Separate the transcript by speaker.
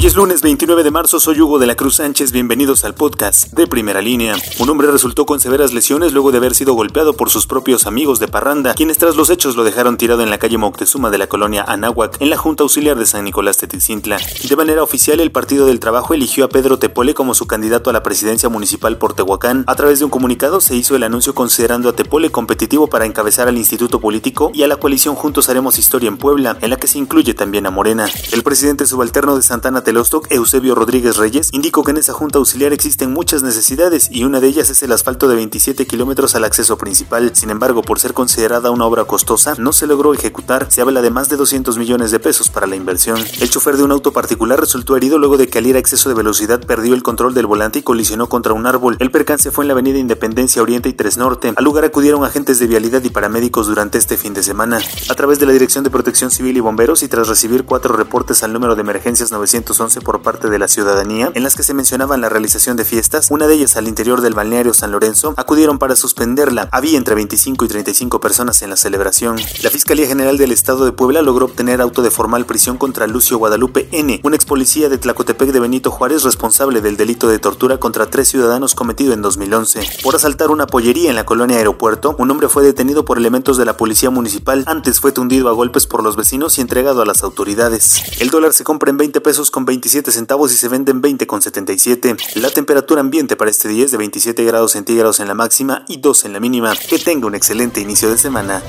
Speaker 1: Hoy es lunes 29 de marzo, soy Hugo de la Cruz Sánchez, bienvenidos al podcast de Primera Línea. Un hombre resultó con severas lesiones luego de haber sido golpeado por sus propios amigos de Parranda, quienes tras los hechos lo dejaron tirado en la calle Moctezuma de la colonia Anáhuac, en la Junta Auxiliar de San Nicolás Tetizintla. De manera oficial, el Partido del Trabajo eligió a Pedro Tepole como su candidato a la presidencia municipal por Tehuacán. A través de un comunicado se hizo el anuncio considerando a Tepole competitivo para encabezar al Instituto Político y a la coalición Juntos Haremos Historia en Puebla, en la que se incluye también a Morena. El presidente subalterno de Santana Telostoc, Eusebio Rodríguez Reyes, indicó que en esa junta auxiliar existen muchas necesidades y una de ellas es el asfalto de 27 kilómetros al acceso principal. Sin embargo, por ser considerada una obra costosa, no se logró ejecutar. Se habla de más de 200 millones de pesos para la inversión. El chofer de un auto particular resultó herido luego de que al ir a exceso de velocidad perdió el control del volante y colisionó contra un árbol. El percance fue en la avenida Independencia Oriente y 3 Norte. Al lugar acudieron agentes de vialidad y paramédicos durante este fin de semana. A través de la Dirección de Protección Civil y Bomberos y tras recibir cuatro reportes al número de emergencias 911 por parte de la ciudadanía, en las que se mencionaban la realización de fiestas, una de ellas al interior del balneario San Lorenzo, acudieron para suspenderla. Había entre 25 y 35 personas en la celebración. La Fiscalía General del Estado de Puebla logró obtener auto de formal prisión contra Lucio Guadalupe N., un ex policía de Tlacotepec de Benito Juárez responsable del delito de tortura contra tres ciudadanos cometido en 2011. Por asaltar una pollería en la colonia Aeropuerto, un hombre fue detenido por elementos de la policía municipal. Antes fue tundido a golpes por los vecinos y entregado a las autoridades. El dólar se compra en 20 pesos 27 centavos y se vende en 20,77. La temperatura ambiente para este día es de 27 grados centígrados en la máxima y 2 en la mínima. Que tenga un excelente inicio de semana.